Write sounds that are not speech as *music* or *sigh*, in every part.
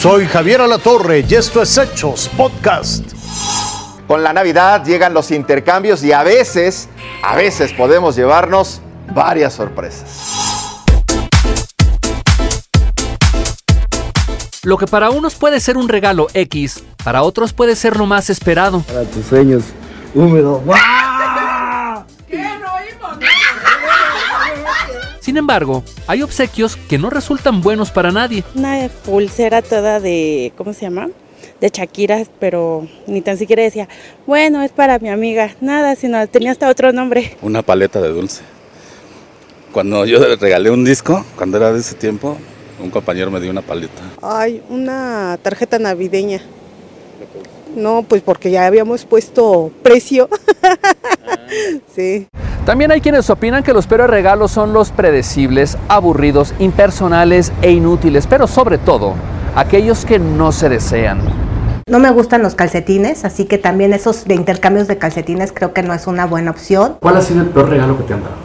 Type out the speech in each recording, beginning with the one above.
Soy Javier Alatorre y esto es Hechos Podcast. Con la Navidad llegan los intercambios y a veces, a veces podemos llevarnos varias sorpresas. Lo que para unos puede ser un regalo X, para otros puede ser lo más esperado. Para tus sueños húmedos. Sin embargo, hay obsequios que no resultan buenos para nadie. Una pulsera toda de, ¿cómo se llama? De Shakira, pero ni tan siquiera decía, bueno, es para mi amiga. Nada, sino tenía hasta otro nombre. Una paleta de dulce. Cuando yo le regalé un disco, cuando era de ese tiempo, un compañero me dio una paleta. Ay, una tarjeta navideña. No, pues porque ya habíamos puesto precio. *laughs* sí. También hay quienes opinan que los peores regalos son los predecibles, aburridos, impersonales e inútiles, pero sobre todo aquellos que no se desean. No me gustan los calcetines, así que también esos de intercambios de calcetines creo que no es una buena opción. ¿Cuál ha sido el peor regalo que te han dado?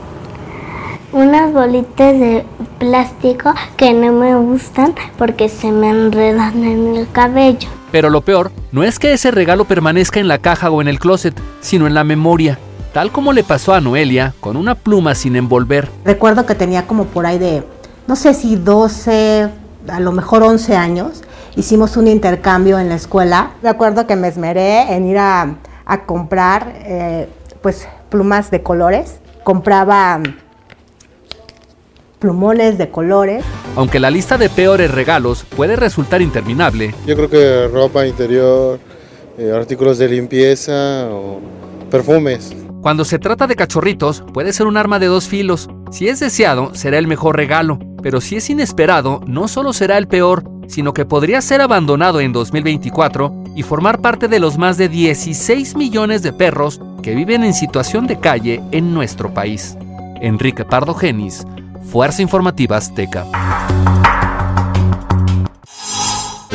Unas bolitas de plástico que no me gustan porque se me enredan en el cabello. Pero lo peor no es que ese regalo permanezca en la caja o en el closet, sino en la memoria tal como le pasó a Noelia con una pluma sin envolver. Recuerdo que tenía como por ahí de, no sé si 12, a lo mejor 11 años. Hicimos un intercambio en la escuela. Recuerdo que me esmeré en ir a, comprar eh, pues plumas de colores. Compraba plumones de colores. Aunque la lista de peores regalos puede resultar interminable. Yo creo que ropa interior, eh, artículos de limpieza o perfumes. Cuando se trata de cachorritos, puede ser un arma de dos filos. Si es deseado, será el mejor regalo, pero si es inesperado, no solo será el peor, sino que podría ser abandonado en 2024 y formar parte de los más de 16 millones de perros que viven en situación de calle en nuestro país. Enrique Pardo Genis, Fuerza Informativa Azteca.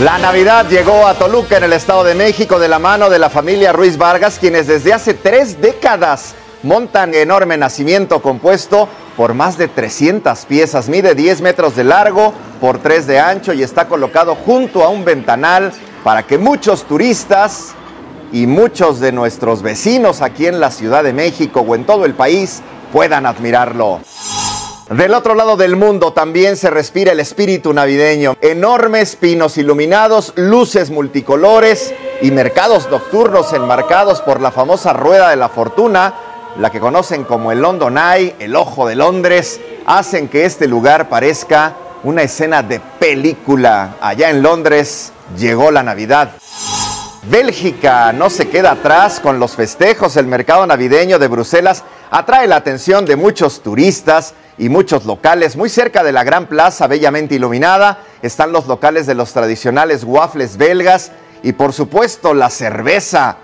La Navidad llegó a Toluca en el Estado de México de la mano de la familia Ruiz Vargas, quienes desde hace tres décadas montan enorme nacimiento compuesto por más de 300 piezas. Mide 10 metros de largo por 3 de ancho y está colocado junto a un ventanal para que muchos turistas y muchos de nuestros vecinos aquí en la Ciudad de México o en todo el país puedan admirarlo. Del otro lado del mundo también se respira el espíritu navideño. Enormes pinos iluminados, luces multicolores y mercados nocturnos enmarcados por la famosa Rueda de la Fortuna, la que conocen como el London Eye, el Ojo de Londres, hacen que este lugar parezca una escena de película. Allá en Londres llegó la Navidad. Bélgica no se queda atrás con los festejos. El mercado navideño de Bruselas atrae la atención de muchos turistas y muchos locales. Muy cerca de la gran plaza, bellamente iluminada, están los locales de los tradicionales waffles belgas y por supuesto la cerveza.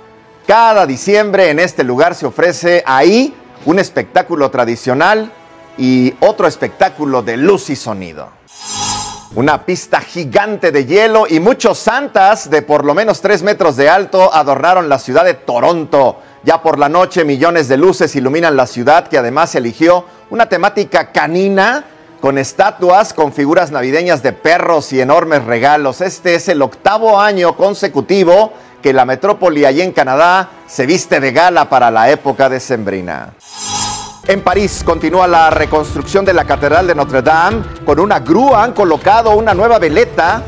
Cada diciembre en este lugar se ofrece ahí un espectáculo tradicional y otro espectáculo de luz y sonido. Una pista gigante de hielo y muchos santas de por lo menos tres metros de alto adornaron la ciudad de Toronto. Ya por la noche millones de luces iluminan la ciudad que además eligió una temática canina con estatuas, con figuras navideñas de perros y enormes regalos. Este es el octavo año consecutivo que la metrópoli allí en Canadá se viste de gala para la época decembrina. En París continúa la reconstrucción de la Catedral de Notre Dame. Con una grúa han colocado una nueva veleta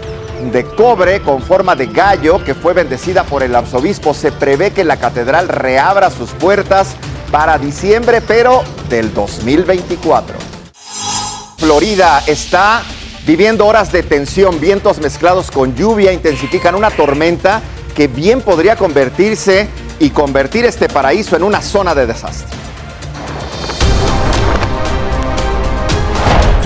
de cobre con forma de gallo que fue bendecida por el arzobispo. Se prevé que la catedral reabra sus puertas para diciembre, pero del 2024. Florida está viviendo horas de tensión, vientos mezclados con lluvia intensifican una tormenta que bien podría convertirse y convertir este paraíso en una zona de desastre.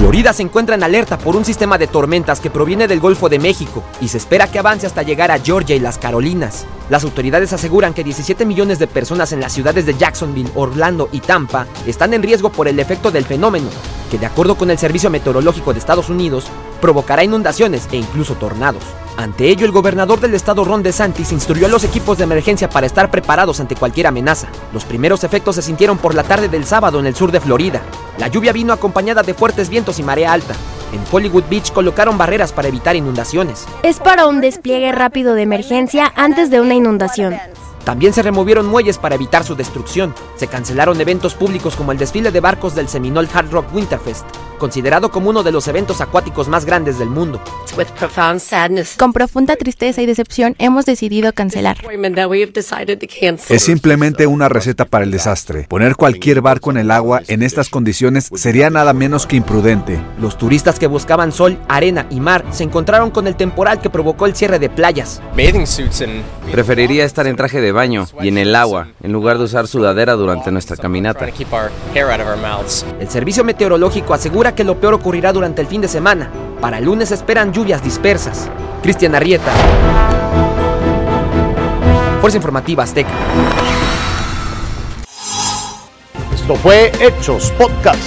Florida se encuentra en alerta por un sistema de tormentas que proviene del Golfo de México y se espera que avance hasta llegar a Georgia y las Carolinas. Las autoridades aseguran que 17 millones de personas en las ciudades de Jacksonville, Orlando y Tampa están en riesgo por el efecto del fenómeno, que de acuerdo con el Servicio Meteorológico de Estados Unidos, provocará inundaciones e incluso tornados. Ante ello, el gobernador del estado Ron DeSantis instruyó a los equipos de emergencia para estar preparados ante cualquier amenaza. Los primeros efectos se sintieron por la tarde del sábado en el sur de Florida. La lluvia vino acompañada de fuertes vientos y marea alta. En Hollywood Beach colocaron barreras para evitar inundaciones. Es para un despliegue rápido de emergencia antes de una inundación. También se removieron muelles para evitar su destrucción. Se cancelaron eventos públicos como el desfile de barcos del Seminole Hard Rock Winterfest, considerado como uno de los eventos acuáticos más grandes del mundo. Con profunda tristeza y decepción hemos decidido cancelar. Es simplemente una receta para el desastre. Poner cualquier barco en el agua en estas condiciones sería nada menos que imprudente. Los turistas que buscaban sol, arena y mar se encontraron con el temporal que provocó el cierre de playas. Preferiría estar en traje de baño y en el agua, en lugar de usar sudadera durante nuestra caminata. El servicio meteorológico asegura que lo peor ocurrirá durante el fin de semana. Para el lunes esperan lluvias dispersas. Cristian Arrieta. Fuerza Informativa Azteca. Esto fue Hechos Podcast.